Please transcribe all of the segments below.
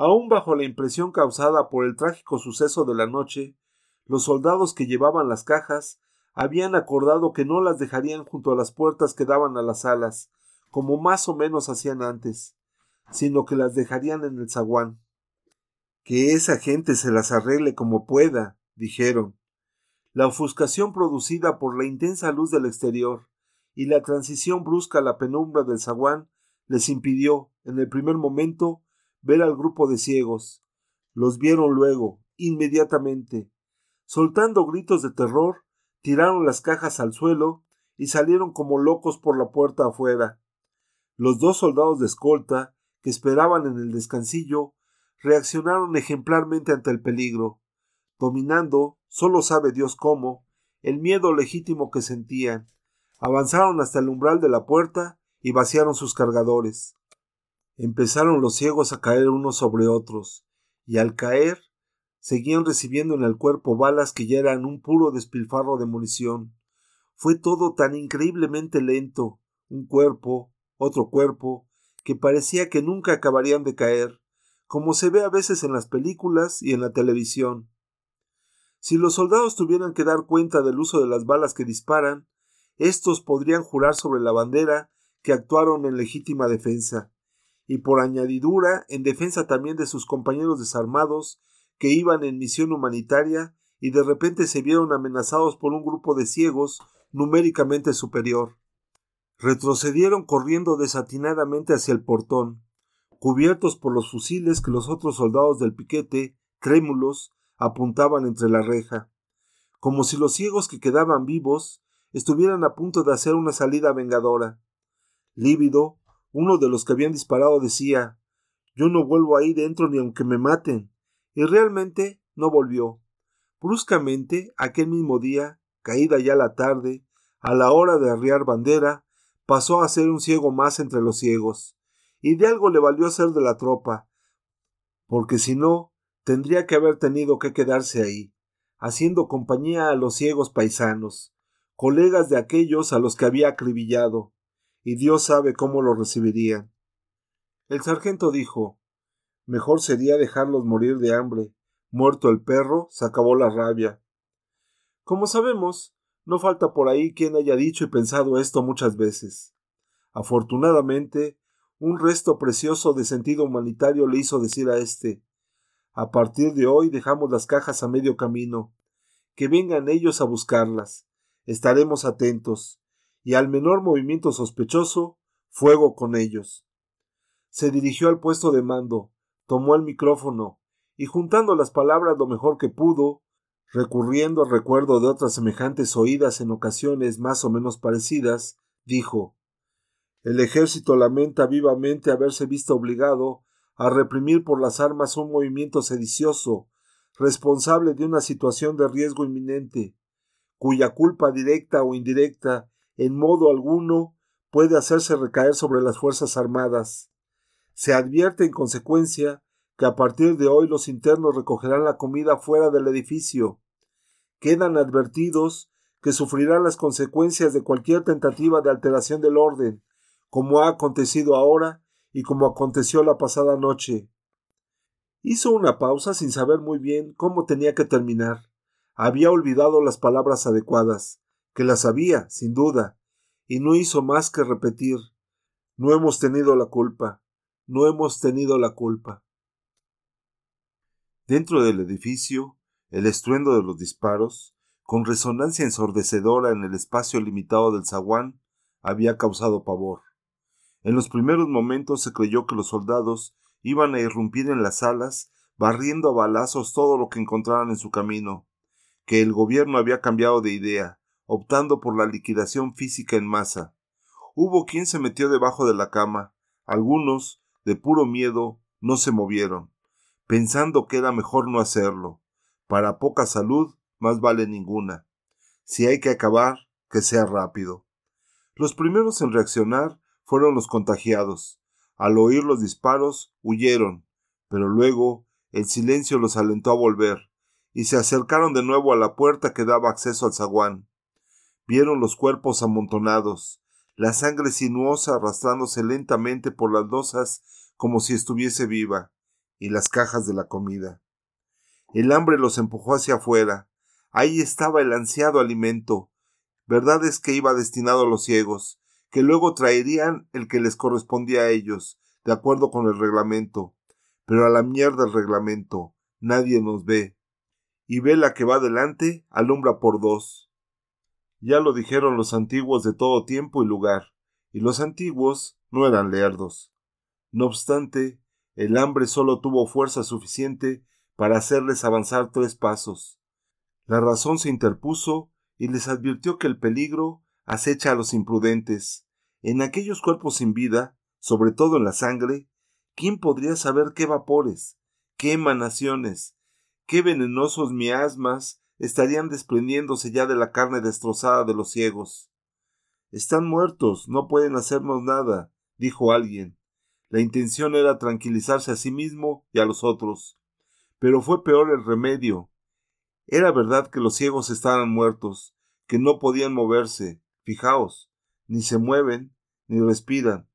Aún bajo la impresión causada por el trágico suceso de la noche, los soldados que llevaban las cajas habían acordado que no las dejarían junto a las puertas que daban a las salas, como más o menos hacían antes, sino que las dejarían en el zaguán. Que esa gente se las arregle como pueda, dijeron. La ofuscación producida por la intensa luz del exterior y la transición brusca a la penumbra del zaguán les impidió, en el primer momento, ver al grupo de ciegos. Los vieron luego, inmediatamente. Soltando gritos de terror, tiraron las cajas al suelo y salieron como locos por la puerta afuera. Los dos soldados de escolta, que esperaban en el descansillo, reaccionaron ejemplarmente ante el peligro, dominando, solo sabe Dios cómo, el miedo legítimo que sentían. Avanzaron hasta el umbral de la puerta y vaciaron sus cargadores. Empezaron los ciegos a caer unos sobre otros, y al caer seguían recibiendo en el cuerpo balas que ya eran un puro despilfarro de munición. Fue todo tan increíblemente lento, un cuerpo, otro cuerpo, que parecía que nunca acabarían de caer, como se ve a veces en las películas y en la televisión. Si los soldados tuvieran que dar cuenta del uso de las balas que disparan, estos podrían jurar sobre la bandera que actuaron en legítima defensa, y por añadidura en defensa también de sus compañeros desarmados que iban en misión humanitaria y de repente se vieron amenazados por un grupo de ciegos numéricamente superior. Retrocedieron corriendo desatinadamente hacia el portón, cubiertos por los fusiles que los otros soldados del piquete, trémulos, apuntaban entre la reja, como si los ciegos que quedaban vivos estuvieran a punto de hacer una salida vengadora. Lívido, uno de los que habían disparado decía Yo no vuelvo ahí dentro ni aunque me maten y realmente no volvió. Bruscamente, aquel mismo día, caída ya la tarde, a la hora de arriar bandera, pasó a ser un ciego más entre los ciegos, y de algo le valió ser de la tropa, porque si no, tendría que haber tenido que quedarse ahí, haciendo compañía a los ciegos paisanos, colegas de aquellos a los que había acribillado, y Dios sabe cómo lo recibirían. El sargento dijo Mejor sería dejarlos morir de hambre. Muerto el perro, se acabó la rabia. Como sabemos, no falta por ahí quien haya dicho y pensado esto muchas veces. Afortunadamente, un resto precioso de sentido humanitario le hizo decir a éste A partir de hoy dejamos las cajas a medio camino. Que vengan ellos a buscarlas. Estaremos atentos. Y al menor movimiento sospechoso, fuego con ellos. Se dirigió al puesto de mando, tomó el micrófono y juntando las palabras lo mejor que pudo, recurriendo al recuerdo de otras semejantes oídas en ocasiones más o menos parecidas, dijo El ejército lamenta vivamente haberse visto obligado a reprimir por las armas un movimiento sedicioso, responsable de una situación de riesgo inminente, cuya culpa directa o indirecta en modo alguno puede hacerse recaer sobre las Fuerzas Armadas. Se advierte en consecuencia que a partir de hoy los internos recogerán la comida fuera del edificio. Quedan advertidos que sufrirán las consecuencias de cualquier tentativa de alteración del orden, como ha acontecido ahora y como aconteció la pasada noche. Hizo una pausa sin saber muy bien cómo tenía que terminar. Había olvidado las palabras adecuadas, que las sabía, sin duda, y no hizo más que repetir No hemos tenido la culpa no hemos tenido la culpa. Dentro del edificio, el estruendo de los disparos, con resonancia ensordecedora en el espacio limitado del zaguán, había causado pavor. En los primeros momentos se creyó que los soldados iban a irrumpir en las salas, barriendo a balazos todo lo que encontraran en su camino, que el gobierno había cambiado de idea, optando por la liquidación física en masa. Hubo quien se metió debajo de la cama, algunos, de puro miedo, no se movieron, pensando que era mejor no hacerlo. Para poca salud, más vale ninguna. Si hay que acabar, que sea rápido. Los primeros en reaccionar fueron los contagiados. Al oír los disparos, huyeron, pero luego el silencio los alentó a volver, y se acercaron de nuevo a la puerta que daba acceso al zaguán. Vieron los cuerpos amontonados, la sangre sinuosa arrastrándose lentamente por las losas como si estuviese viva, y las cajas de la comida. El hambre los empujó hacia afuera. Ahí estaba el ansiado alimento. Verdad es que iba destinado a los ciegos, que luego traerían el que les correspondía a ellos, de acuerdo con el reglamento. Pero a la mierda el reglamento. Nadie nos ve. Y ve la que va delante alumbra por dos. Ya lo dijeron los antiguos de todo tiempo y lugar, y los antiguos no eran lerdos. No obstante, el hambre solo tuvo fuerza suficiente para hacerles avanzar tres pasos. La razón se interpuso y les advirtió que el peligro acecha a los imprudentes. En aquellos cuerpos sin vida, sobre todo en la sangre, ¿quién podría saber qué vapores, qué emanaciones, qué venenosos miasmas estarían desprendiéndose ya de la carne destrozada de los ciegos? Están muertos, no pueden hacernos nada, dijo alguien. La intención era tranquilizarse a sí mismo y a los otros. Pero fue peor el remedio. Era verdad que los ciegos estaban muertos, que no podían moverse, fijaos, ni se mueven, ni respiran.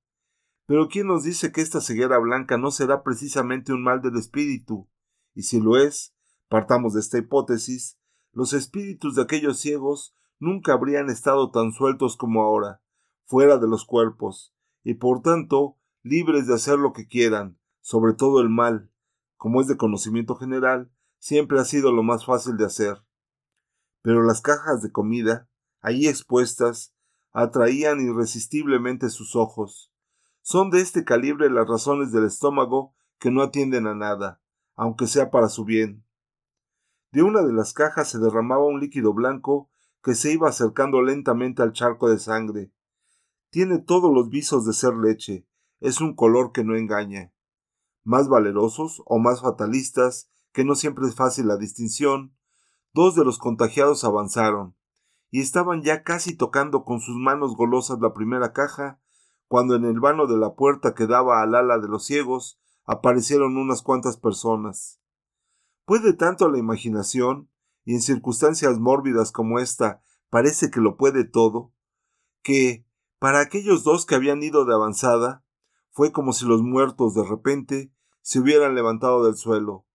Pero ¿quién nos dice que esta ceguera blanca no será precisamente un mal del espíritu? Y si lo es, partamos de esta hipótesis, los espíritus de aquellos ciegos nunca habrían estado tan sueltos como ahora, fuera de los cuerpos, y por tanto libres de hacer lo que quieran, sobre todo el mal, como es de conocimiento general, siempre ha sido lo más fácil de hacer. Pero las cajas de comida, allí expuestas, atraían irresistiblemente sus ojos. Son de este calibre las razones del estómago que no atienden a nada, aunque sea para su bien. De una de las cajas se derramaba un líquido blanco que se iba acercando lentamente al charco de sangre. Tiene todos los visos de ser leche, es un color que no engaña más valerosos o más fatalistas, que no siempre es fácil la distinción, dos de los contagiados avanzaron, y estaban ya casi tocando con sus manos golosas la primera caja, cuando en el vano de la puerta que daba al ala de los ciegos aparecieron unas cuantas personas. ¿Puede tanto la imaginación, y en circunstancias mórbidas como esta, parece que lo puede todo, que, para aquellos dos que habían ido de avanzada, fue como si los muertos de repente se hubieran levantado del suelo,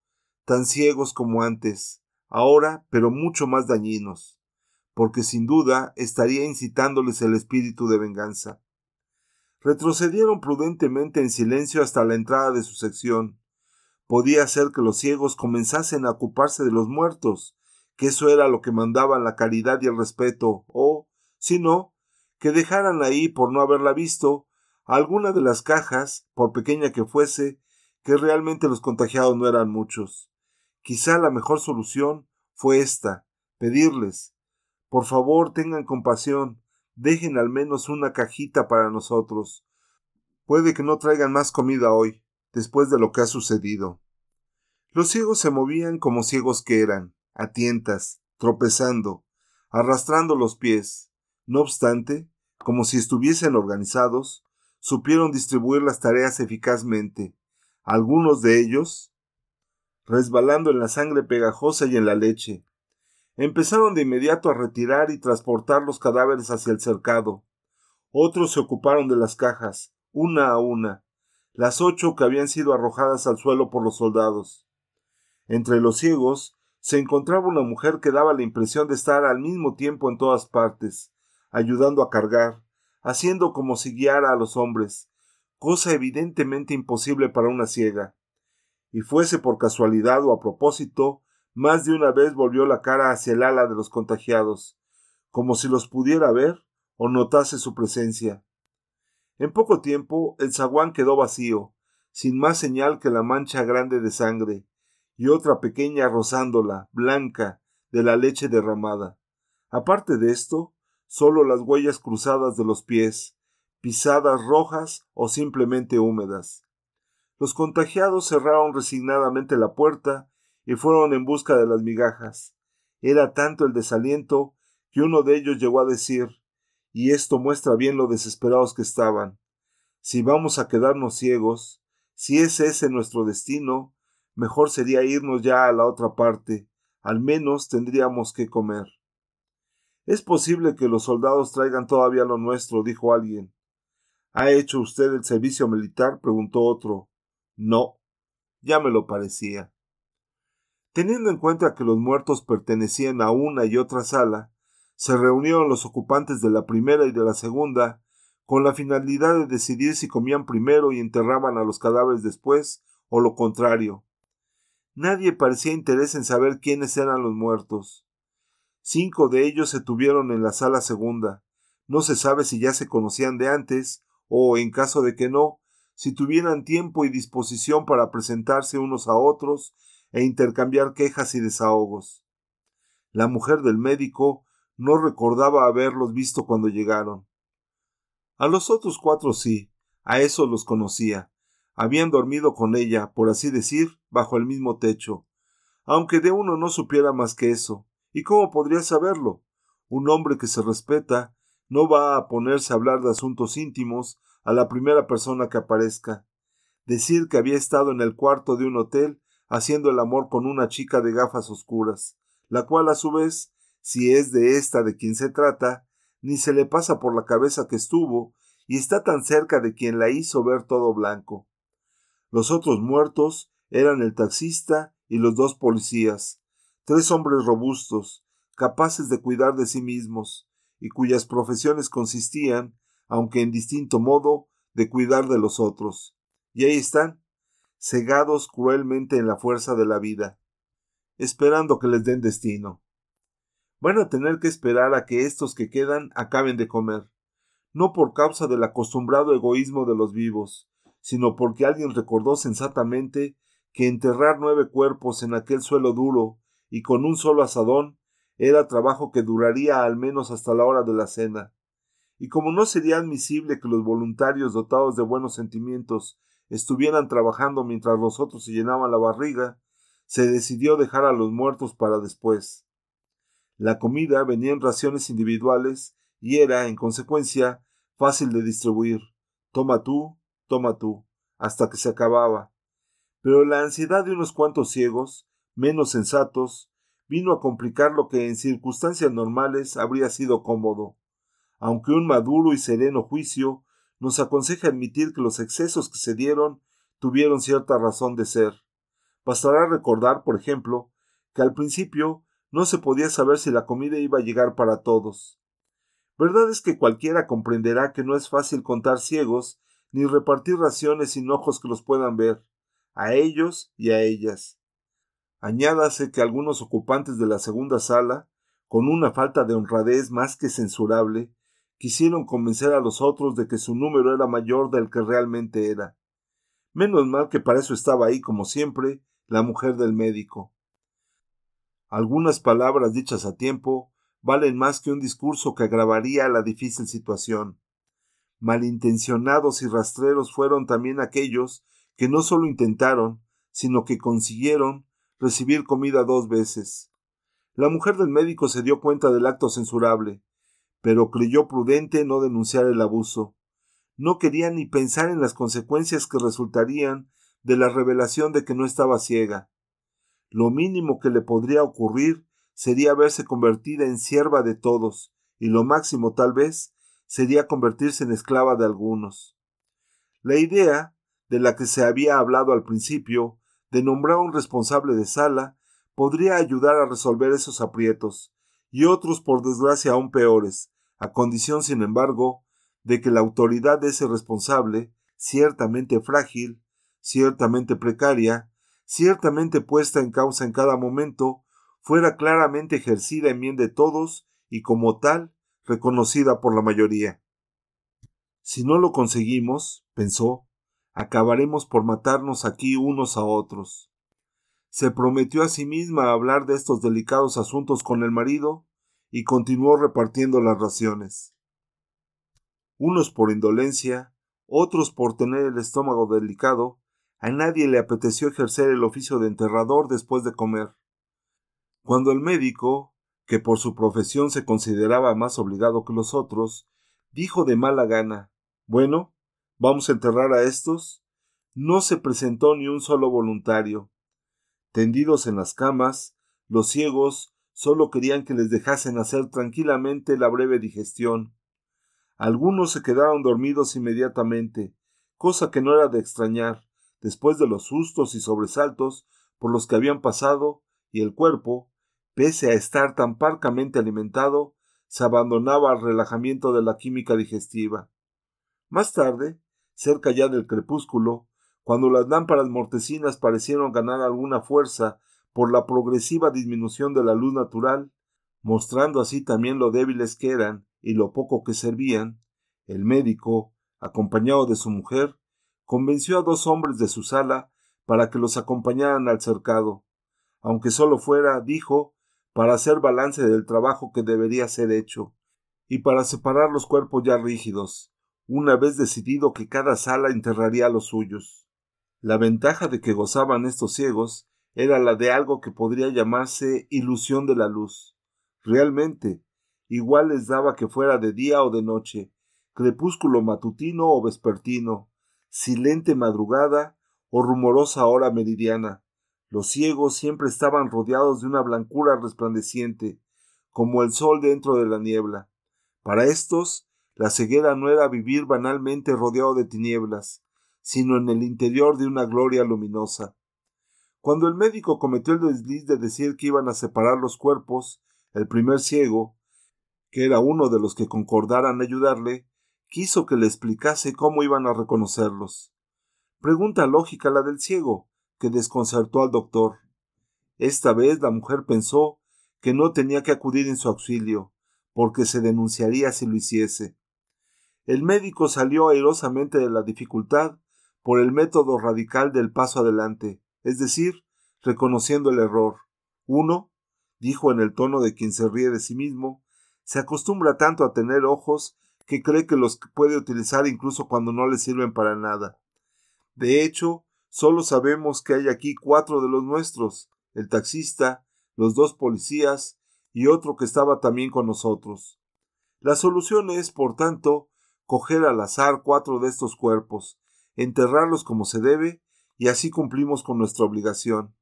tan ciegos como antes, ahora pero mucho más dañinos, porque sin duda estaría incitándoles el espíritu de venganza. Retrocedieron prudentemente en silencio hasta la entrada de su sección. Podía ser que los ciegos comenzasen a ocuparse de los muertos, que eso era lo que mandaban la caridad y el respeto, o, si no, que dejaran ahí por no haberla visto alguna de las cajas, por pequeña que fuese, que realmente los contagiados no eran muchos. Quizá la mejor solución fue esta, pedirles, por favor tengan compasión, dejen al menos una cajita para nosotros. Puede que no traigan más comida hoy, después de lo que ha sucedido. Los ciegos se movían como ciegos que eran, a tientas, tropezando, arrastrando los pies. No obstante, como si estuviesen organizados, supieron distribuir las tareas eficazmente, algunos de ellos resbalando en la sangre pegajosa y en la leche. Empezaron de inmediato a retirar y transportar los cadáveres hacia el cercado. Otros se ocuparon de las cajas, una a una, las ocho que habían sido arrojadas al suelo por los soldados. Entre los ciegos se encontraba una mujer que daba la impresión de estar al mismo tiempo en todas partes, ayudando a cargar, haciendo como si guiara a los hombres, cosa evidentemente imposible para una ciega. Y fuese por casualidad o a propósito, más de una vez volvió la cara hacia el ala de los contagiados, como si los pudiera ver o notase su presencia. En poco tiempo el zaguán quedó vacío, sin más señal que la mancha grande de sangre, y otra pequeña rozándola, blanca, de la leche derramada. Aparte de esto, sólo las huellas cruzadas de los pies, pisadas rojas o simplemente húmedas. Los contagiados cerraron resignadamente la puerta y fueron en busca de las migajas. Era tanto el desaliento que uno de ellos llegó a decir y esto muestra bien lo desesperados que estaban. Si vamos a quedarnos ciegos, si es ese nuestro destino, mejor sería irnos ya a la otra parte, al menos tendríamos que comer. Es posible que los soldados traigan todavía lo nuestro, dijo alguien. ¿Ha hecho usted el servicio militar? preguntó otro. No. Ya me lo parecía. Teniendo en cuenta que los muertos pertenecían a una y otra sala, se reunieron los ocupantes de la primera y de la segunda con la finalidad de decidir si comían primero y enterraban a los cadáveres después, o lo contrario. Nadie parecía interés en saber quiénes eran los muertos. Cinco de ellos se tuvieron en la sala segunda. No se sabe si ya se conocían de antes, o, en caso de que no, si tuvieran tiempo y disposición para presentarse unos a otros e intercambiar quejas y desahogos. La mujer del médico no recordaba haberlos visto cuando llegaron. A los otros cuatro sí, a eso los conocía. Habían dormido con ella, por así decir, bajo el mismo techo. Aunque de uno no supiera más que eso. ¿Y cómo podría saberlo? Un hombre que se respeta no va a ponerse a hablar de asuntos íntimos a la primera persona que aparezca. Decir que había estado en el cuarto de un hotel haciendo el amor con una chica de gafas oscuras, la cual a su vez, si es de esta de quien se trata, ni se le pasa por la cabeza que estuvo y está tan cerca de quien la hizo ver todo blanco. Los otros muertos eran el taxista y los dos policías, tres hombres robustos, capaces de cuidar de sí mismos, y cuyas profesiones consistían, aunque en distinto modo, de cuidar de los otros. Y ahí están, cegados cruelmente en la fuerza de la vida, esperando que les den destino. Van a tener que esperar a que estos que quedan acaben de comer, no por causa del acostumbrado egoísmo de los vivos, sino porque alguien recordó sensatamente que enterrar nueve cuerpos en aquel suelo duro y con un solo asadón era trabajo que duraría al menos hasta la hora de la cena. Y como no sería admisible que los voluntarios dotados de buenos sentimientos estuvieran trabajando mientras los otros se llenaban la barriga, se decidió dejar a los muertos para después. La comida venía en raciones individuales y era, en consecuencia, fácil de distribuir. Toma tú, toma tú, hasta que se acababa. Pero la ansiedad de unos cuantos ciegos, menos sensatos, vino a complicar lo que en circunstancias normales habría sido cómodo, aunque un maduro y sereno juicio nos aconseja admitir que los excesos que se dieron tuvieron cierta razón de ser. Bastará recordar, por ejemplo, que al principio no se podía saber si la comida iba a llegar para todos. Verdad es que cualquiera comprenderá que no es fácil contar ciegos ni repartir raciones sin ojos que los puedan ver, a ellos y a ellas. Añádase que algunos ocupantes de la segunda sala, con una falta de honradez más que censurable, quisieron convencer a los otros de que su número era mayor del que realmente era. Menos mal que para eso estaba ahí, como siempre, la mujer del médico. Algunas palabras dichas a tiempo valen más que un discurso que agravaría la difícil situación. Malintencionados y rastreros fueron también aquellos que no solo intentaron, sino que consiguieron recibir comida dos veces. La mujer del médico se dio cuenta del acto censurable, pero creyó prudente no denunciar el abuso. No quería ni pensar en las consecuencias que resultarían de la revelación de que no estaba ciega. Lo mínimo que le podría ocurrir sería verse convertida en sierva de todos, y lo máximo tal vez sería convertirse en esclava de algunos. La idea, de la que se había hablado al principio, de nombrar un responsable de sala, podría ayudar a resolver esos aprietos, y otros por desgracia aún peores, a condición, sin embargo, de que la autoridad de ese responsable, ciertamente frágil, ciertamente precaria, ciertamente puesta en causa en cada momento, fuera claramente ejercida en bien de todos y como tal reconocida por la mayoría. Si no lo conseguimos, pensó, acabaremos por matarnos aquí unos a otros. Se prometió a sí misma hablar de estos delicados asuntos con el marido y continuó repartiendo las raciones. Unos por indolencia, otros por tener el estómago delicado, a nadie le apeteció ejercer el oficio de enterrador después de comer. Cuando el médico, que por su profesión se consideraba más obligado que los otros, dijo de mala gana Bueno, vamos a enterrar a estos, no se presentó ni un solo voluntario. Tendidos en las camas, los ciegos solo querían que les dejasen hacer tranquilamente la breve digestión. Algunos se quedaron dormidos inmediatamente, cosa que no era de extrañar, después de los sustos y sobresaltos por los que habían pasado, y el cuerpo, pese a estar tan parcamente alimentado, se abandonaba al relajamiento de la química digestiva. Más tarde, cerca ya del crepúsculo, cuando las lámparas mortecinas parecieron ganar alguna fuerza por la progresiva disminución de la luz natural, mostrando así también lo débiles que eran y lo poco que servían, el médico, acompañado de su mujer, convenció a dos hombres de su sala para que los acompañaran al cercado, aunque solo fuera, dijo, para hacer balance del trabajo que debería ser hecho, y para separar los cuerpos ya rígidos, una vez decidido que cada sala enterraría a los suyos. La ventaja de que gozaban estos ciegos era la de algo que podría llamarse ilusión de la luz. Realmente, igual les daba que fuera de día o de noche, crepúsculo matutino o vespertino, silente madrugada o rumorosa hora meridiana. Los ciegos siempre estaban rodeados de una blancura resplandeciente, como el sol dentro de la niebla. Para estos, la ceguera no era vivir banalmente rodeado de tinieblas, sino en el interior de una gloria luminosa. Cuando el médico cometió el desliz de decir que iban a separar los cuerpos, el primer ciego, que era uno de los que concordaran ayudarle, quiso que le explicase cómo iban a reconocerlos. Pregunta lógica la del ciego, que desconcertó al doctor. Esta vez la mujer pensó que no tenía que acudir en su auxilio, porque se denunciaría si lo hiciese. El médico salió airosamente de la dificultad por el método radical del paso adelante, es decir, reconociendo el error. Uno, dijo en el tono de quien se ríe de sí mismo, se acostumbra tanto a tener ojos que cree que los puede utilizar incluso cuando no le sirven para nada. De hecho, solo sabemos que hay aquí cuatro de los nuestros, el taxista, los dos policías y otro que estaba también con nosotros. La solución es, por tanto, coger al azar cuatro de estos cuerpos, enterrarlos como se debe, y así cumplimos con nuestra obligación.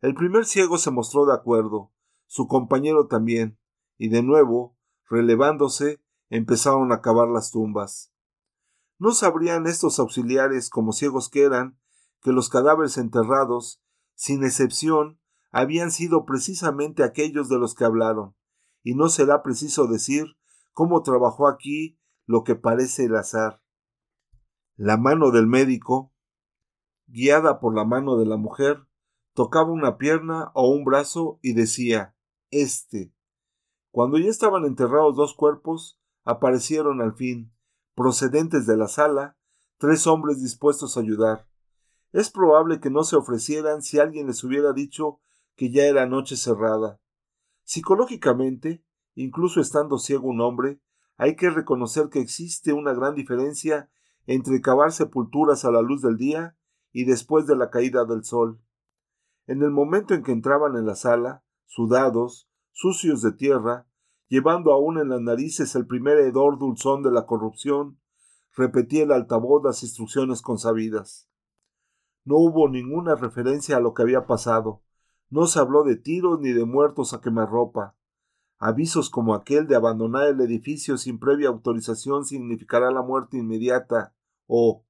El primer ciego se mostró de acuerdo, su compañero también, y de nuevo, relevándose, empezaron a cavar las tumbas. No sabrían estos auxiliares, como ciegos que eran, que los cadáveres enterrados, sin excepción, habían sido precisamente aquellos de los que hablaron, y no será preciso decir cómo trabajó aquí lo que parece el azar. La mano del médico, guiada por la mano de la mujer, tocaba una pierna o un brazo y decía Este. Cuando ya estaban enterrados dos cuerpos, aparecieron al fin, procedentes de la sala, tres hombres dispuestos a ayudar. Es probable que no se ofrecieran si alguien les hubiera dicho que ya era noche cerrada. Psicológicamente, incluso estando ciego un hombre, hay que reconocer que existe una gran diferencia entre cavar sepulturas a la luz del día y después de la caída del sol. En el momento en que entraban en la sala, sudados, sucios de tierra, llevando aún en las narices el primer hedor dulzón de la corrupción, repetía el altavoz las instrucciones consabidas. No hubo ninguna referencia a lo que había pasado, no se habló de tiros ni de muertos a quemarropa. Avisos como aquel de abandonar el edificio sin previa autorización significará la muerte inmediata, o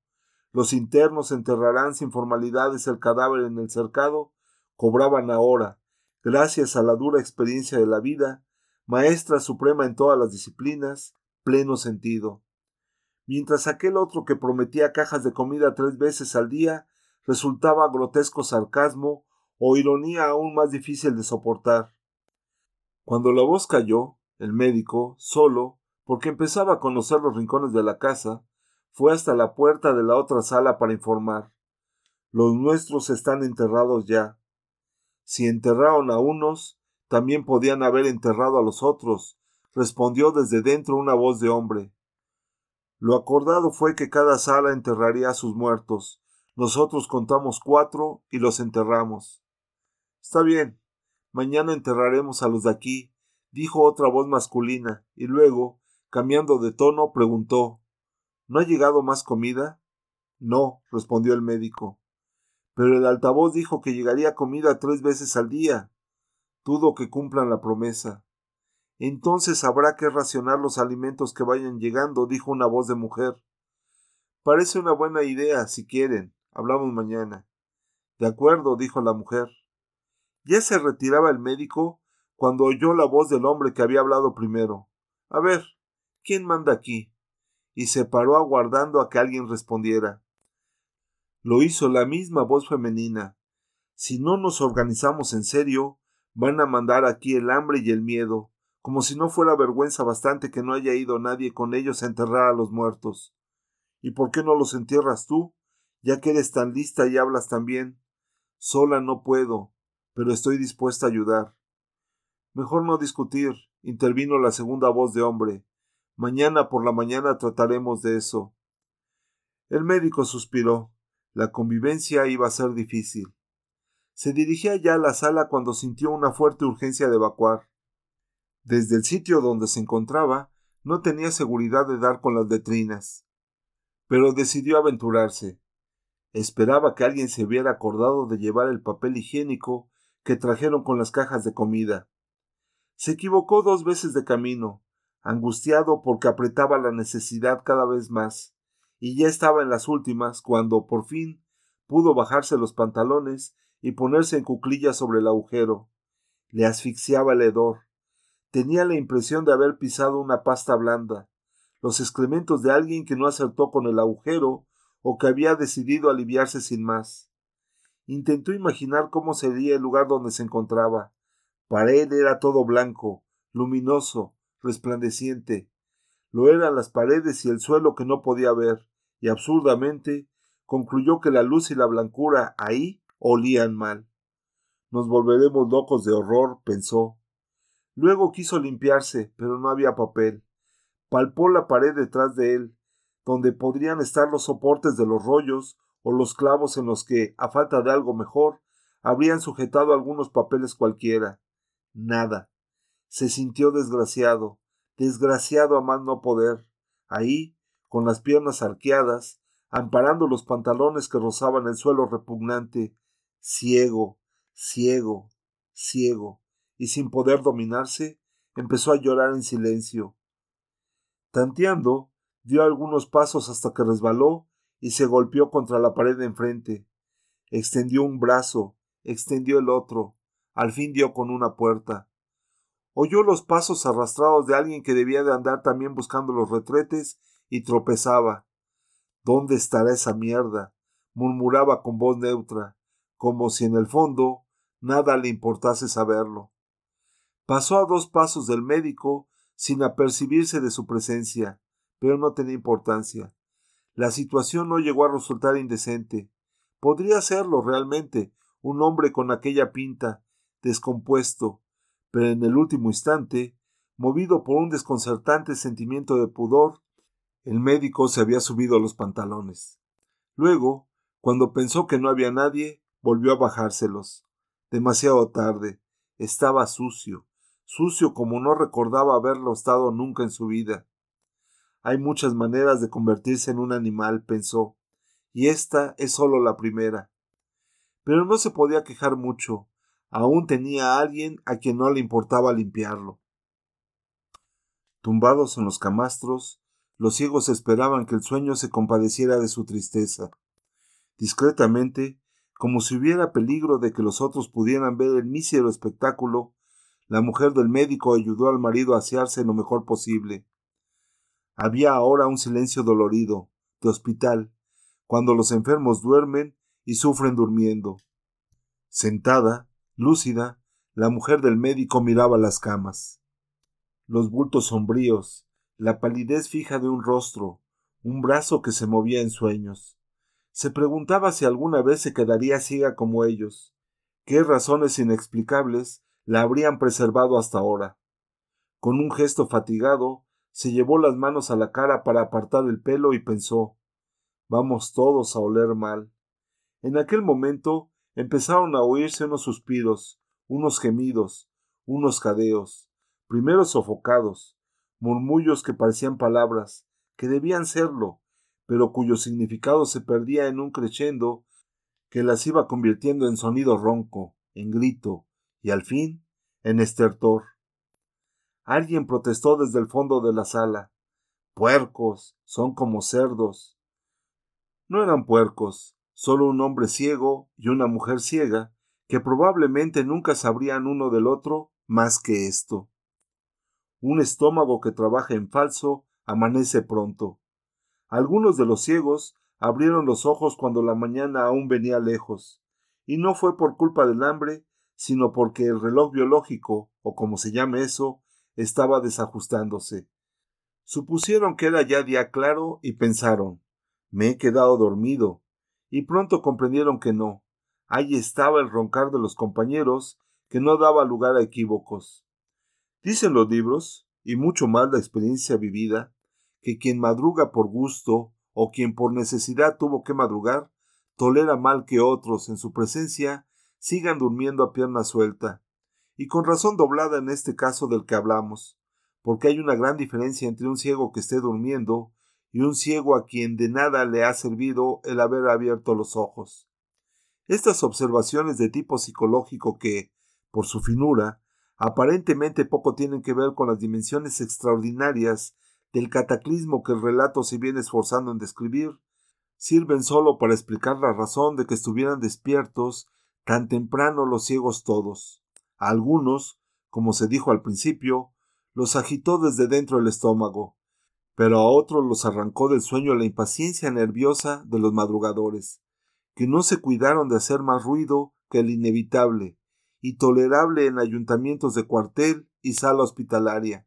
los internos enterrarán sin formalidades el cadáver en el cercado, cobraban ahora, gracias a la dura experiencia de la vida, maestra suprema en todas las disciplinas, pleno sentido. Mientras aquel otro que prometía cajas de comida tres veces al día resultaba grotesco sarcasmo o ironía aún más difícil de soportar. Cuando la voz cayó, el médico, solo, porque empezaba a conocer los rincones de la casa, fue hasta la puerta de la otra sala para informar. Los nuestros están enterrados ya. Si enterraron a unos, también podían haber enterrado a los otros, respondió desde dentro una voz de hombre. Lo acordado fue que cada sala enterraría a sus muertos. Nosotros contamos cuatro y los enterramos. Está bien. Mañana enterraremos a los de aquí, dijo otra voz masculina, y luego, cambiando de tono, preguntó ¿No ha llegado más comida? No, respondió el médico. Pero el altavoz dijo que llegaría comida tres veces al día. Dudo que cumplan la promesa. Entonces habrá que racionar los alimentos que vayan llegando, dijo una voz de mujer. Parece una buena idea, si quieren, Hablamos mañana. De acuerdo, dijo la mujer. Ya se retiraba el médico cuando oyó la voz del hombre que había hablado primero. A ver, ¿quién manda aquí? y se paró aguardando a que alguien respondiera. Lo hizo la misma voz femenina. Si no nos organizamos en serio, van a mandar aquí el hambre y el miedo, como si no fuera vergüenza bastante que no haya ido nadie con ellos a enterrar a los muertos. ¿Y por qué no los entierras tú, ya que eres tan lista y hablas tan bien? Sola no puedo, pero estoy dispuesta a ayudar. Mejor no discutir, intervino la segunda voz de hombre. Mañana por la mañana trataremos de eso. El médico suspiró. La convivencia iba a ser difícil. Se dirigía ya a la sala cuando sintió una fuerte urgencia de evacuar. Desde el sitio donde se encontraba, no tenía seguridad de dar con las letrinas. Pero decidió aventurarse. Esperaba que alguien se hubiera acordado de llevar el papel higiénico que trajeron con las cajas de comida. Se equivocó dos veces de camino, angustiado porque apretaba la necesidad cada vez más, y ya estaba en las últimas cuando, por fin, pudo bajarse los pantalones y ponerse en cuclillas sobre el agujero. Le asfixiaba el hedor. Tenía la impresión de haber pisado una pasta blanda, los excrementos de alguien que no acertó con el agujero o que había decidido aliviarse sin más. Intentó imaginar cómo sería el lugar donde se encontraba. Para él era todo blanco, luminoso, resplandeciente. Lo eran las paredes y el suelo que no podía ver, y absurdamente concluyó que la luz y la blancura ahí olían mal. Nos volveremos locos de horror, pensó. Luego quiso limpiarse, pero no había papel. Palpó la pared detrás de él, donde podrían estar los soportes de los rollos o los clavos en los que, a falta de algo mejor, habrían sujetado algunos papeles cualquiera. Nada se sintió desgraciado, desgraciado a más no poder, ahí, con las piernas arqueadas, amparando los pantalones que rozaban el suelo repugnante, ciego, ciego, ciego, y sin poder dominarse, empezó a llorar en silencio. Tanteando, dio algunos pasos hasta que resbaló y se golpeó contra la pared de enfrente. Extendió un brazo, extendió el otro, al fin dio con una puerta. Oyó los pasos arrastrados de alguien que debía de andar también buscando los retretes y tropezaba. ¿Dónde estará esa mierda? murmuraba con voz neutra, como si en el fondo nada le importase saberlo. Pasó a dos pasos del médico sin apercibirse de su presencia, pero no tenía importancia. La situación no llegó a resultar indecente. Podría serlo realmente un hombre con aquella pinta, descompuesto, pero en el último instante, movido por un desconcertante sentimiento de pudor, el médico se había subido a los pantalones. Luego, cuando pensó que no había nadie, volvió a bajárselos. Demasiado tarde. Estaba sucio, sucio como no recordaba haberlo estado nunca en su vida. Hay muchas maneras de convertirse en un animal, pensó, y esta es sólo la primera. Pero no se podía quejar mucho, aún tenía a alguien a quien no le importaba limpiarlo. Tumbados en los camastros, los ciegos esperaban que el sueño se compadeciera de su tristeza. Discretamente, como si hubiera peligro de que los otros pudieran ver el mísero espectáculo, la mujer del médico ayudó al marido a asearse lo mejor posible. Había ahora un silencio dolorido, de hospital, cuando los enfermos duermen y sufren durmiendo. Sentada, Lúcida, la mujer del médico miraba las camas. Los bultos sombríos, la palidez fija de un rostro, un brazo que se movía en sueños. Se preguntaba si alguna vez se quedaría ciega como ellos. ¿Qué razones inexplicables la habrían preservado hasta ahora? Con un gesto fatigado, se llevó las manos a la cara para apartar el pelo y pensó Vamos todos a oler mal. En aquel momento empezaron a oírse unos suspiros, unos gemidos, unos cadeos, primero sofocados, murmullos que parecían palabras, que debían serlo, pero cuyo significado se perdía en un crescendo que las iba convirtiendo en sonido ronco, en grito, y al fin en estertor. Alguien protestó desde el fondo de la sala. Puercos, son como cerdos. No eran puercos, Solo un hombre ciego y una mujer ciega, que probablemente nunca sabrían uno del otro más que esto. Un estómago que trabaja en falso amanece pronto. Algunos de los ciegos abrieron los ojos cuando la mañana aún venía lejos, y no fue por culpa del hambre, sino porque el reloj biológico, o como se llame eso, estaba desajustándose. Supusieron que era ya día claro y pensaron me he quedado dormido, y pronto comprendieron que no. Ahí estaba el roncar de los compañeros, que no daba lugar a equívocos. Dicen los libros, y mucho más la experiencia vivida, que quien madruga por gusto o quien por necesidad tuvo que madrugar, tolera mal que otros en su presencia sigan durmiendo a pierna suelta, y con razón doblada en este caso del que hablamos, porque hay una gran diferencia entre un ciego que esté durmiendo y un ciego a quien de nada le ha servido el haber abierto los ojos. Estas observaciones de tipo psicológico que, por su finura, aparentemente poco tienen que ver con las dimensiones extraordinarias del cataclismo que el relato se viene esforzando en describir, sirven solo para explicar la razón de que estuvieran despiertos tan temprano los ciegos todos. A algunos, como se dijo al principio, los agitó desde dentro del estómago, pero a otros los arrancó del sueño la impaciencia nerviosa de los madrugadores, que no se cuidaron de hacer más ruido que el inevitable y tolerable en ayuntamientos de cuartel y sala hospitalaria.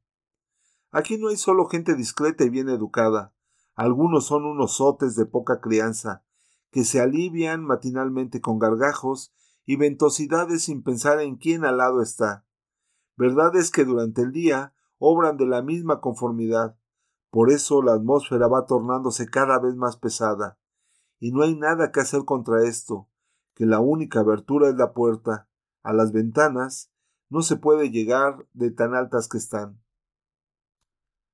Aquí no hay solo gente discreta y bien educada, algunos son unos sotes de poca crianza, que se alivian matinalmente con gargajos y ventosidades sin pensar en quién al lado está. Verdad es que durante el día obran de la misma conformidad. Por eso la atmósfera va tornándose cada vez más pesada. Y no hay nada que hacer contra esto, que la única abertura es la puerta. A las ventanas no se puede llegar de tan altas que están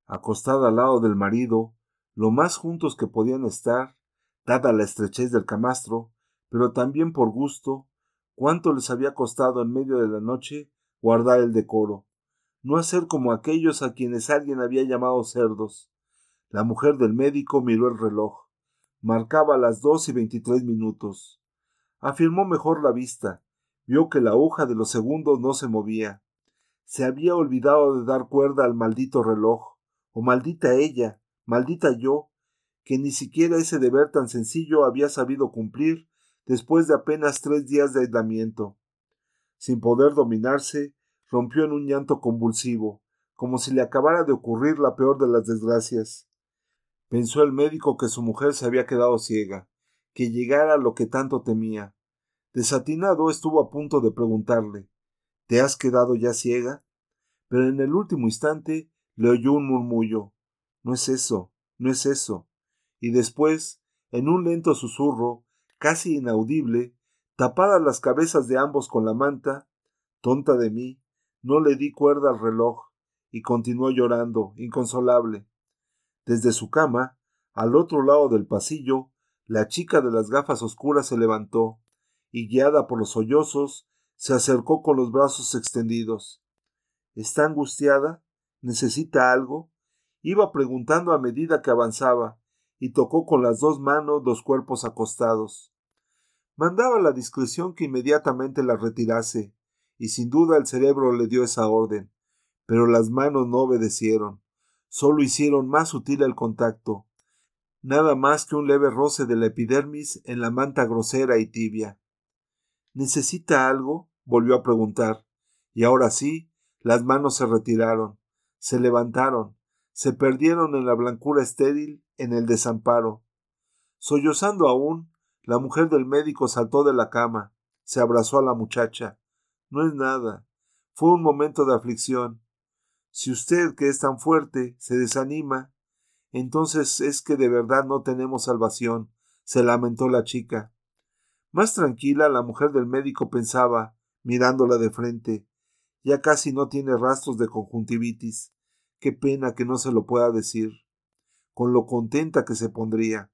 acostada al lado del marido, lo más juntos que podían estar, dada la estrechez del camastro, pero también por gusto, cuánto les había costado en medio de la noche guardar el decoro, no hacer como aquellos a quienes alguien había llamado cerdos. La mujer del médico miró el reloj. Marcaba las dos y veintitrés minutos. Afirmó mejor la vista. Vio que la hoja de los segundos no se movía. Se había olvidado de dar cuerda al maldito reloj o maldita ella, maldita yo, que ni siquiera ese deber tan sencillo había sabido cumplir después de apenas tres días de aislamiento. Sin poder dominarse, rompió en un llanto convulsivo, como si le acabara de ocurrir la peor de las desgracias. Pensó el médico que su mujer se había quedado ciega, que llegara lo que tanto temía. Desatinado estuvo a punto de preguntarle ¿Te has quedado ya ciega? Pero en el último instante le oyó un murmullo. No es eso, no es eso. Y después, en un lento susurro, casi inaudible, tapadas las cabezas de ambos con la manta, tonta de mí, no le di cuerda al reloj, y continuó llorando, inconsolable. Desde su cama, al otro lado del pasillo, la chica de las gafas oscuras se levantó, y guiada por los sollozos, se acercó con los brazos extendidos. ¿Está angustiada? ¿Necesita algo? Iba preguntando a medida que avanzaba, y tocó con las dos manos los cuerpos acostados. Mandaba la discreción que inmediatamente la retirase, y sin duda el cerebro le dio esa orden, pero las manos no obedecieron, solo hicieron más sutil el contacto, nada más que un leve roce de la epidermis en la manta grosera y tibia. ¿Necesita algo? volvió a preguntar, y ahora sí, las manos se retiraron, se levantaron, se perdieron en la blancura estéril, en el desamparo. Sollozando aún, la mujer del médico saltó de la cama, se abrazó a la muchacha. No es nada. Fue un momento de aflicción. Si usted, que es tan fuerte, se desanima, entonces es que de verdad no tenemos salvación, se lamentó la chica. Más tranquila, la mujer del médico pensaba, mirándola de frente, ya casi no tiene rastros de conjuntivitis. Qué pena que no se lo pueda decir. Con lo contenta que se pondría.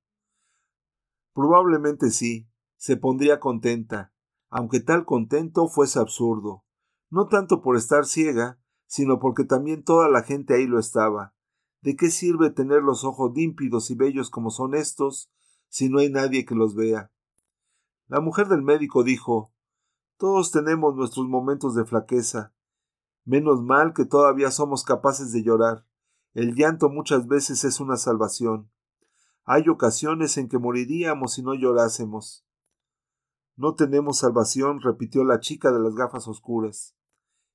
Probablemente sí, se pondría contenta, aunque tal contento fuese absurdo, no tanto por estar ciega, sino porque también toda la gente ahí lo estaba. ¿De qué sirve tener los ojos límpidos y bellos como son estos, si no hay nadie que los vea? La mujer del médico dijo Todos tenemos nuestros momentos de flaqueza. Menos mal que todavía somos capaces de llorar. El llanto muchas veces es una salvación. Hay ocasiones en que moriríamos si no llorásemos. No tenemos salvación, repitió la chica de las gafas oscuras.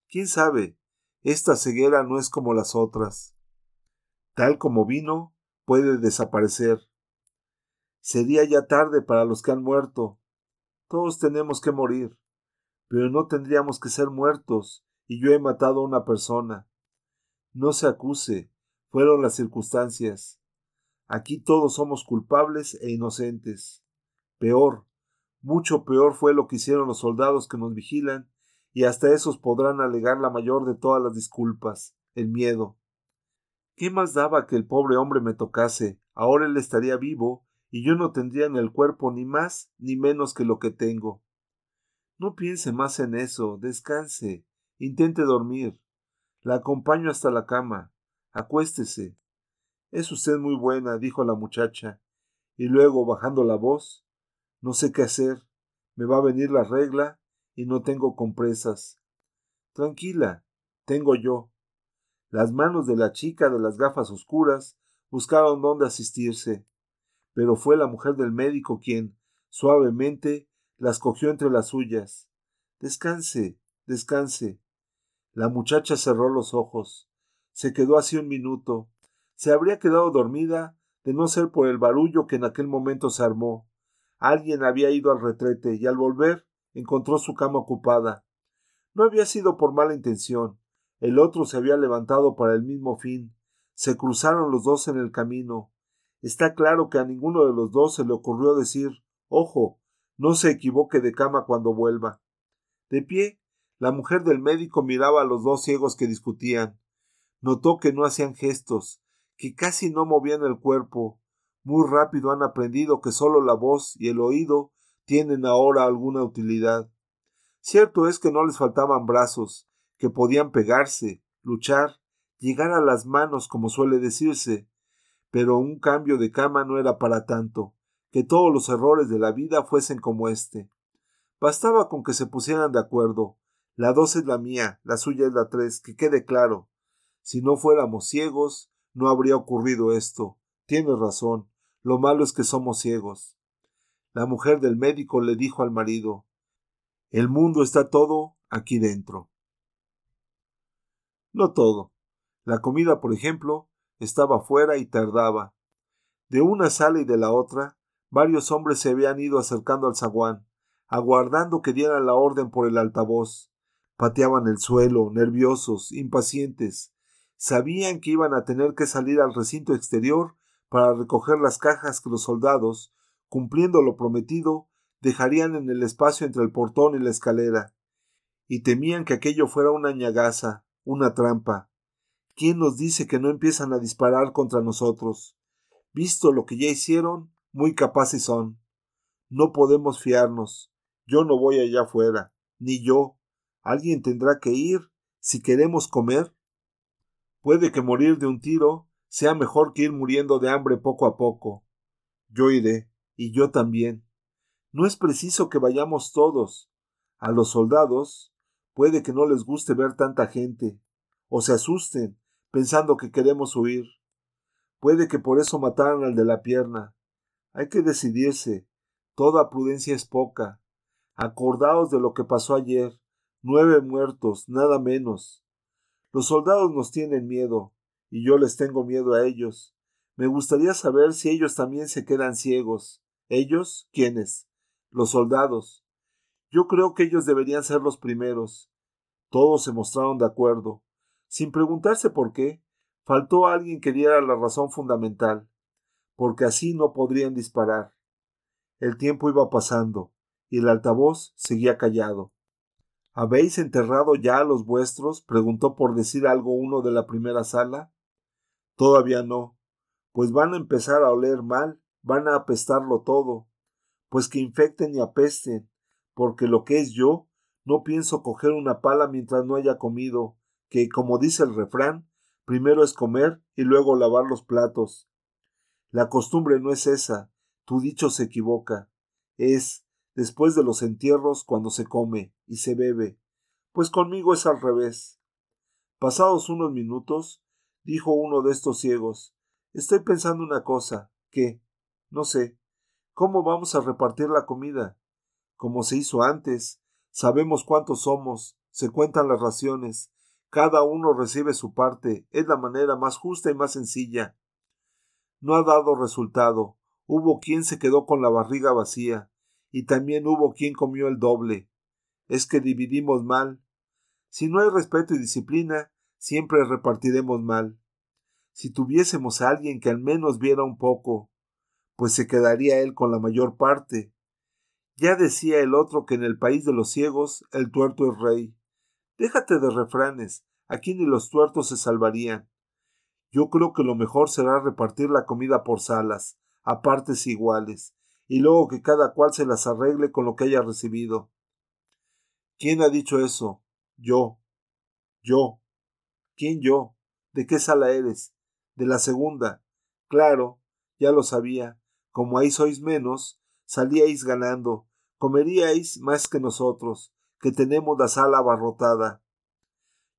¿Quién sabe? Esta ceguera no es como las otras. Tal como vino, puede desaparecer. Sería ya tarde para los que han muerto. Todos tenemos que morir, pero no tendríamos que ser muertos, y yo he matado a una persona. No se acuse, fueron las circunstancias. Aquí todos somos culpables e inocentes. Peor, mucho peor fue lo que hicieron los soldados que nos vigilan, y hasta esos podrán alegar la mayor de todas las disculpas, el miedo. ¿Qué más daba que el pobre hombre me tocase? Ahora él estaría vivo y yo no tendría en el cuerpo ni más ni menos que lo que tengo. No piense más en eso, descanse, intente dormir. La acompaño hasta la cama. Acuéstese. Es usted muy buena, dijo la muchacha, y luego, bajando la voz, no sé qué hacer. Me va a venir la regla y no tengo compresas. Tranquila, tengo yo. Las manos de la chica de las gafas oscuras buscaron dónde asistirse pero fue la mujer del médico quien, suavemente, las cogió entre las suyas. Descanse, descanse. La muchacha cerró los ojos. Se quedó así un minuto. Se habría quedado dormida de no ser por el barullo que en aquel momento se armó. Alguien había ido al retrete y al volver encontró su cama ocupada. No había sido por mala intención. El otro se había levantado para el mismo fin. Se cruzaron los dos en el camino. Está claro que a ninguno de los dos se le ocurrió decir Ojo, no se equivoque de cama cuando vuelva. De pie, la mujer del médico miraba a los dos ciegos que discutían. Notó que no hacían gestos, que casi no movían el cuerpo. Muy rápido han aprendido que solo la voz y el oído tienen ahora alguna utilidad. Cierto es que no les faltaban brazos, que podían pegarse, luchar, llegar a las manos, como suele decirse, pero un cambio de cama no era para tanto, que todos los errores de la vida fuesen como éste. Bastaba con que se pusieran de acuerdo. La dos es la mía, la suya es la tres, que quede claro. Si no fuéramos ciegos, no habría ocurrido esto. Tienes razón. Lo malo es que somos ciegos. La mujer del médico le dijo al marido El mundo está todo aquí dentro. No todo. La comida, por ejemplo, estaba fuera y tardaba. De una sala y de la otra, varios hombres se habían ido acercando al zaguán, aguardando que dieran la orden por el altavoz. Pateaban el suelo, nerviosos, impacientes. Sabían que iban a tener que salir al recinto exterior para recoger las cajas que los soldados, cumpliendo lo prometido, dejarían en el espacio entre el portón y la escalera, y temían que aquello fuera una ñagaza, una trampa, ¿Quién nos dice que no empiezan a disparar contra nosotros? Visto lo que ya hicieron, muy capaces son. No podemos fiarnos. Yo no voy allá afuera, ni yo. Alguien tendrá que ir si queremos comer. Puede que morir de un tiro sea mejor que ir muriendo de hambre poco a poco. Yo iré, y yo también. No es preciso que vayamos todos. A los soldados puede que no les guste ver tanta gente, o se asusten pensando que queremos huir. Puede que por eso mataran al de la pierna. Hay que decidirse. Toda prudencia es poca. Acordaos de lo que pasó ayer. Nueve muertos, nada menos. Los soldados nos tienen miedo, y yo les tengo miedo a ellos. Me gustaría saber si ellos también se quedan ciegos. ¿Ellos? ¿Quiénes? Los soldados. Yo creo que ellos deberían ser los primeros. Todos se mostraron de acuerdo. Sin preguntarse por qué, faltó alguien que diera la razón fundamental, porque así no podrían disparar. El tiempo iba pasando, y el altavoz seguía callado. ¿Habéis enterrado ya a los vuestros? preguntó por decir algo uno de la primera sala. Todavía no, pues van a empezar a oler mal, van a apestarlo todo, pues que infecten y apesten, porque lo que es yo, no pienso coger una pala mientras no haya comido, que, como dice el refrán, primero es comer y luego lavar los platos. La costumbre no es esa, tu dicho se equivoca, es después de los entierros cuando se come y se bebe, pues conmigo es al revés. Pasados unos minutos, dijo uno de estos ciegos, estoy pensando una cosa, que, no sé, ¿cómo vamos a repartir la comida? Como se hizo antes, sabemos cuántos somos, se cuentan las raciones, cada uno recibe su parte, es la manera más justa y más sencilla. No ha dado resultado, hubo quien se quedó con la barriga vacía, y también hubo quien comió el doble. Es que dividimos mal. Si no hay respeto y disciplina, siempre repartiremos mal. Si tuviésemos a alguien que al menos viera un poco, pues se quedaría él con la mayor parte. Ya decía el otro que en el país de los ciegos el tuerto es rey. Déjate de refranes, aquí ni los tuertos se salvarían. Yo creo que lo mejor será repartir la comida por salas, a partes iguales, y luego que cada cual se las arregle con lo que haya recibido. ¿Quién ha dicho eso? Yo. Yo. ¿Quién yo? ¿De qué sala eres? De la segunda. Claro, ya lo sabía. Como ahí sois menos, salíais ganando, comeríais más que nosotros, que tenemos la sala abarrotada.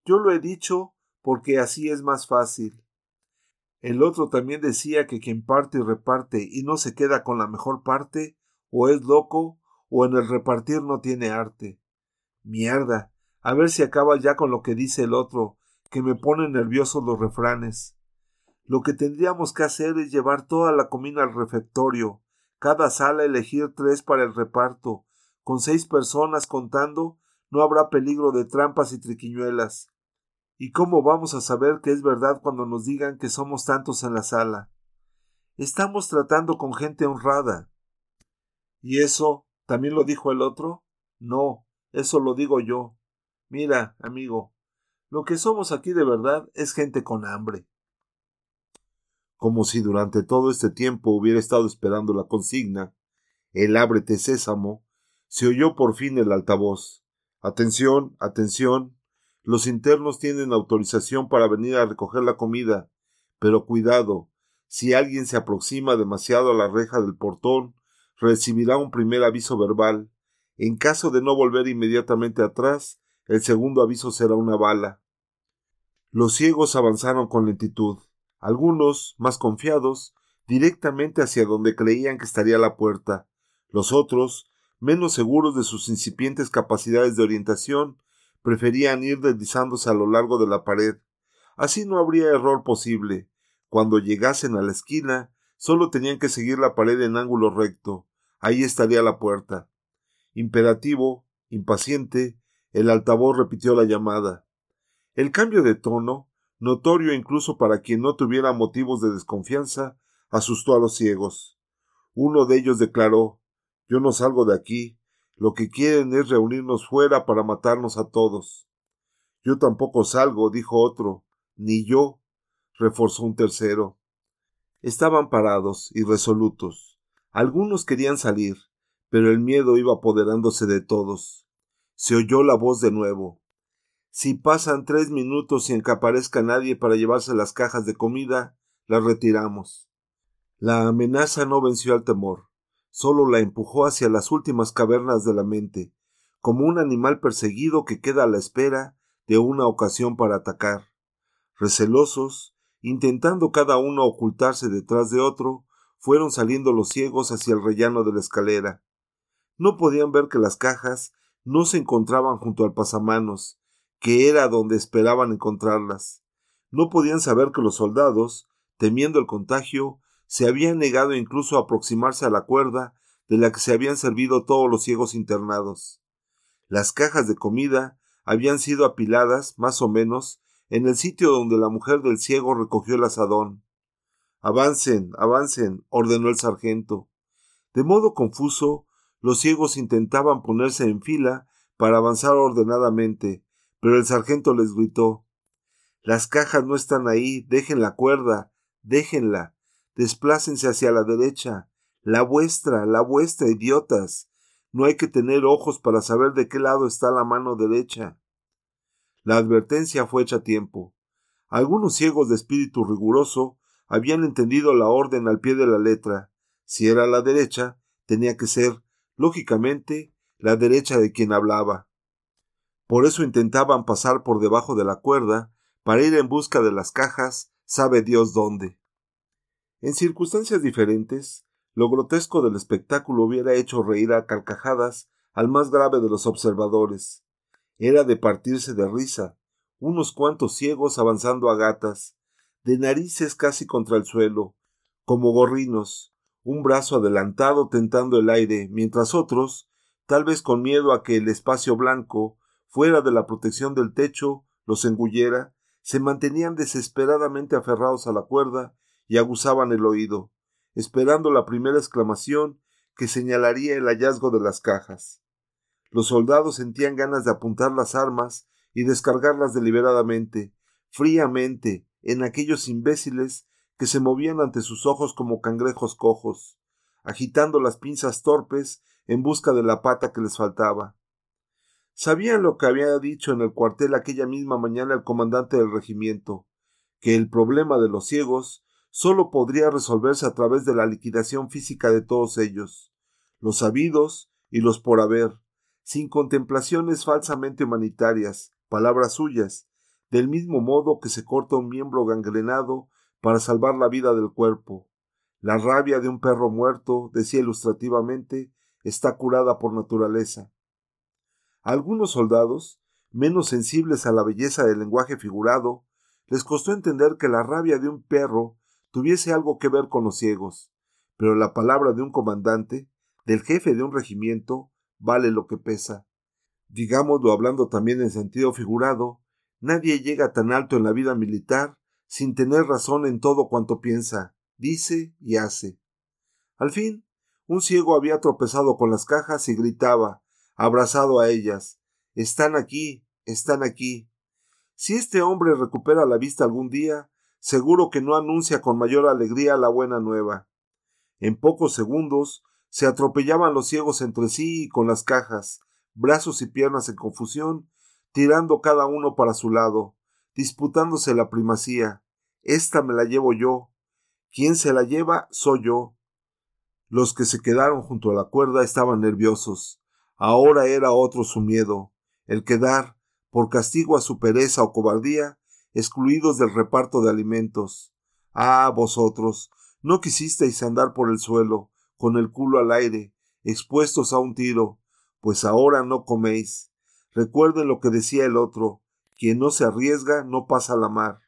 Yo lo he dicho porque así es más fácil. El otro también decía que quien parte y reparte y no se queda con la mejor parte, o es loco, o en el repartir no tiene arte. Mierda. A ver si acaba ya con lo que dice el otro, que me pone nerviosos los refranes. Lo que tendríamos que hacer es llevar toda la comida al refectorio, cada sala elegir tres para el reparto, con seis personas contando, no habrá peligro de trampas y triquiñuelas. ¿Y cómo vamos a saber que es verdad cuando nos digan que somos tantos en la sala? Estamos tratando con gente honrada. ¿Y eso también lo dijo el otro? No, eso lo digo yo. Mira, amigo, lo que somos aquí de verdad es gente con hambre. Como si durante todo este tiempo hubiera estado esperando la consigna, el ábrete sésamo, se oyó por fin el altavoz. Atención, atención, los internos tienen autorización para venir a recoger la comida, pero cuidado, si alguien se aproxima demasiado a la reja del portón, recibirá un primer aviso verbal. En caso de no volver inmediatamente atrás, el segundo aviso será una bala. Los ciegos avanzaron con lentitud, algunos, más confiados, directamente hacia donde creían que estaría la puerta, los otros, menos seguros de sus incipientes capacidades de orientación, preferían ir deslizándose a lo largo de la pared. Así no habría error posible. Cuando llegasen a la esquina, solo tenían que seguir la pared en ángulo recto. Ahí estaría la puerta. Imperativo, impaciente, el altavoz repitió la llamada. El cambio de tono, notorio incluso para quien no tuviera motivos de desconfianza, asustó a los ciegos. Uno de ellos declaró Yo no salgo de aquí, lo que quieren es reunirnos fuera para matarnos a todos. Yo tampoco salgo, dijo otro. Ni yo, reforzó un tercero. Estaban parados, irresolutos. Algunos querían salir, pero el miedo iba apoderándose de todos. Se oyó la voz de nuevo. Si pasan tres minutos sin que aparezca nadie para llevarse las cajas de comida, las retiramos. La amenaza no venció al temor solo la empujó hacia las últimas cavernas de la mente, como un animal perseguido que queda a la espera de una ocasión para atacar. Recelosos, intentando cada uno ocultarse detrás de otro, fueron saliendo los ciegos hacia el rellano de la escalera. No podían ver que las cajas no se encontraban junto al pasamanos, que era donde esperaban encontrarlas. No podían saber que los soldados, temiendo el contagio, se habían negado incluso a aproximarse a la cuerda de la que se habían servido todos los ciegos internados. Las cajas de comida habían sido apiladas, más o menos, en el sitio donde la mujer del ciego recogió el asadón. Avancen, avancen, ordenó el sargento. De modo confuso, los ciegos intentaban ponerse en fila para avanzar ordenadamente, pero el sargento les gritó Las cajas no están ahí, dejen la cuerda, déjenla desplácense hacia la derecha, la vuestra, la vuestra, idiotas. No hay que tener ojos para saber de qué lado está la mano derecha. La advertencia fue hecha a tiempo. Algunos ciegos de espíritu riguroso habían entendido la orden al pie de la letra. Si era la derecha, tenía que ser lógicamente, la derecha de quien hablaba. Por eso intentaban pasar por debajo de la cuerda para ir en busca de las cajas, sabe Dios dónde. En circunstancias diferentes, lo grotesco del espectáculo hubiera hecho reír a carcajadas al más grave de los observadores. Era de partirse de risa, unos cuantos ciegos avanzando a gatas, de narices casi contra el suelo, como gorrinos, un brazo adelantado tentando el aire, mientras otros, tal vez con miedo a que el espacio blanco, fuera de la protección del techo, los engullera, se mantenían desesperadamente aferrados a la cuerda y aguzaban el oído, esperando la primera exclamación que señalaría el hallazgo de las cajas. Los soldados sentían ganas de apuntar las armas y descargarlas deliberadamente, fríamente, en aquellos imbéciles que se movían ante sus ojos como cangrejos cojos, agitando las pinzas torpes en busca de la pata que les faltaba. Sabían lo que había dicho en el cuartel aquella misma mañana el comandante del regimiento, que el problema de los ciegos sólo podría resolverse a través de la liquidación física de todos ellos, los sabidos y los por haber, sin contemplaciones falsamente humanitarias, palabras suyas, del mismo modo que se corta un miembro gangrenado para salvar la vida del cuerpo. La rabia de un perro muerto, decía ilustrativamente, está curada por naturaleza. algunos soldados, menos sensibles a la belleza del lenguaje figurado, les costó entender que la rabia de un perro tuviese algo que ver con los ciegos, pero la palabra de un comandante, del jefe de un regimiento, vale lo que pesa. Digámoslo hablando también en sentido figurado, nadie llega tan alto en la vida militar sin tener razón en todo cuanto piensa, dice y hace. Al fin, un ciego había tropezado con las cajas y gritaba, abrazado a ellas Están aquí, están aquí. Si este hombre recupera la vista algún día, seguro que no anuncia con mayor alegría la buena nueva. En pocos segundos se atropellaban los ciegos entre sí y con las cajas, brazos y piernas en confusión, tirando cada uno para su lado, disputándose la primacía. Esta me la llevo yo. Quien se la lleva soy yo. Los que se quedaron junto a la cuerda estaban nerviosos. Ahora era otro su miedo, el quedar, por castigo a su pereza o cobardía, excluidos del reparto de alimentos. Ah, vosotros, no quisisteis andar por el suelo, con el culo al aire, expuestos a un tiro, pues ahora no coméis. Recuerden lo que decía el otro, quien no se arriesga no pasa la mar.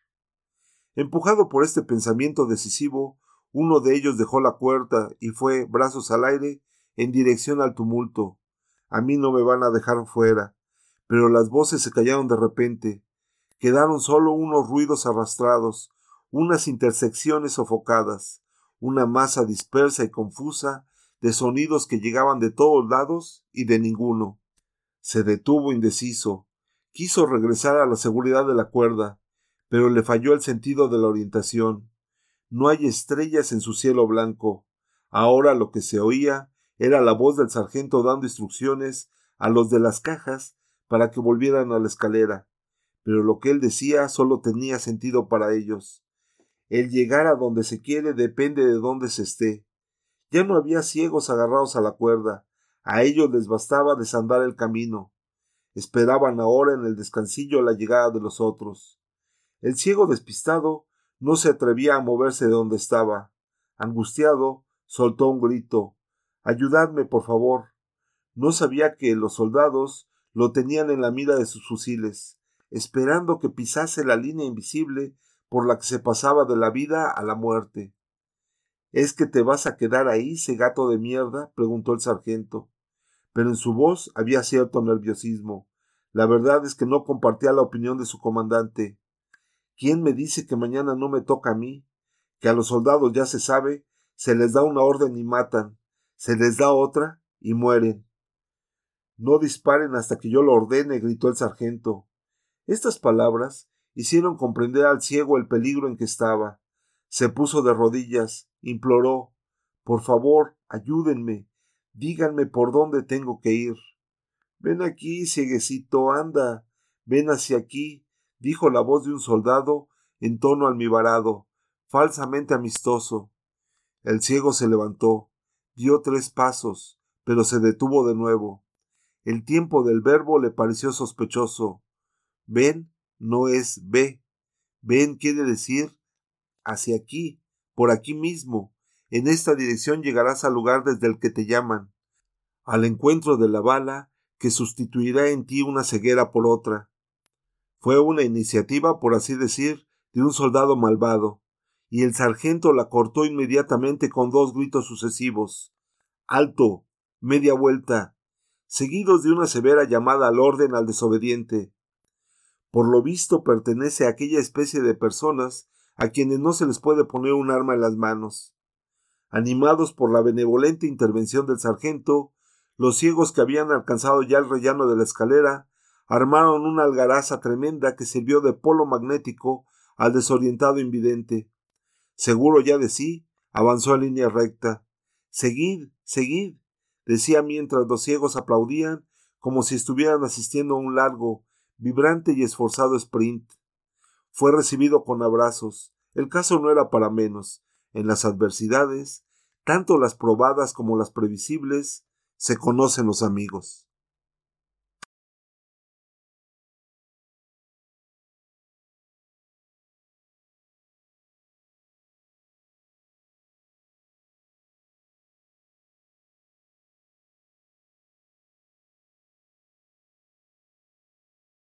Empujado por este pensamiento decisivo, uno de ellos dejó la puerta y fue, brazos al aire, en dirección al tumulto. A mí no me van a dejar fuera. Pero las voces se callaron de repente. Quedaron solo unos ruidos arrastrados, unas intersecciones sofocadas, una masa dispersa y confusa de sonidos que llegaban de todos lados y de ninguno. Se detuvo indeciso. Quiso regresar a la seguridad de la cuerda, pero le falló el sentido de la orientación. No hay estrellas en su cielo blanco. Ahora lo que se oía era la voz del sargento dando instrucciones a los de las cajas para que volvieran a la escalera. Pero lo que él decía solo tenía sentido para ellos. El llegar a donde se quiere depende de dónde se esté. Ya no había ciegos agarrados a la cuerda, a ellos les bastaba desandar el camino. Esperaban ahora en el descansillo la llegada de los otros. El ciego despistado no se atrevía a moverse de donde estaba. Angustiado, soltó un grito. Ayudadme, por favor. No sabía que los soldados lo tenían en la mira de sus fusiles, esperando que pisase la línea invisible por la que se pasaba de la vida a la muerte. ¿Es que te vas a quedar ahí, ese gato de mierda? preguntó el sargento pero en su voz había cierto nerviosismo. La verdad es que no compartía la opinión de su comandante. ¿Quién me dice que mañana no me toca a mí? Que a los soldados ya se sabe, se les da una orden y matan, se les da otra y mueren. No disparen hasta que yo lo ordene, gritó el sargento. Estas palabras hicieron comprender al ciego el peligro en que estaba. Se puso de rodillas, imploró Por favor, ayúdenme. Díganme por dónde tengo que ir. Ven aquí, cieguecito, anda. Ven hacia aquí, dijo la voz de un soldado en tono almibarado, falsamente amistoso. El ciego se levantó, dio tres pasos, pero se detuvo de nuevo. El tiempo del verbo le pareció sospechoso. Ven no es ve. Ven quiere decir hacia aquí, por aquí mismo. En esta dirección llegarás al lugar desde el que te llaman, al encuentro de la bala que sustituirá en ti una ceguera por otra. Fue una iniciativa, por así decir, de un soldado malvado, y el sargento la cortó inmediatamente con dos gritos sucesivos. Alto. media vuelta, seguidos de una severa llamada al orden al desobediente. Por lo visto pertenece a aquella especie de personas a quienes no se les puede poner un arma en las manos. Animados por la benevolente intervención del sargento, los ciegos que habían alcanzado ya el rellano de la escalera armaron una algaraza tremenda que sirvió de polo magnético al desorientado invidente. Seguro ya de sí, avanzó en línea recta. Seguid, seguid, decía mientras los ciegos aplaudían como si estuvieran asistiendo a un largo, vibrante y esforzado sprint. Fue recibido con abrazos. El caso no era para menos. En las adversidades, tanto las probadas como las previsibles, se conocen los amigos.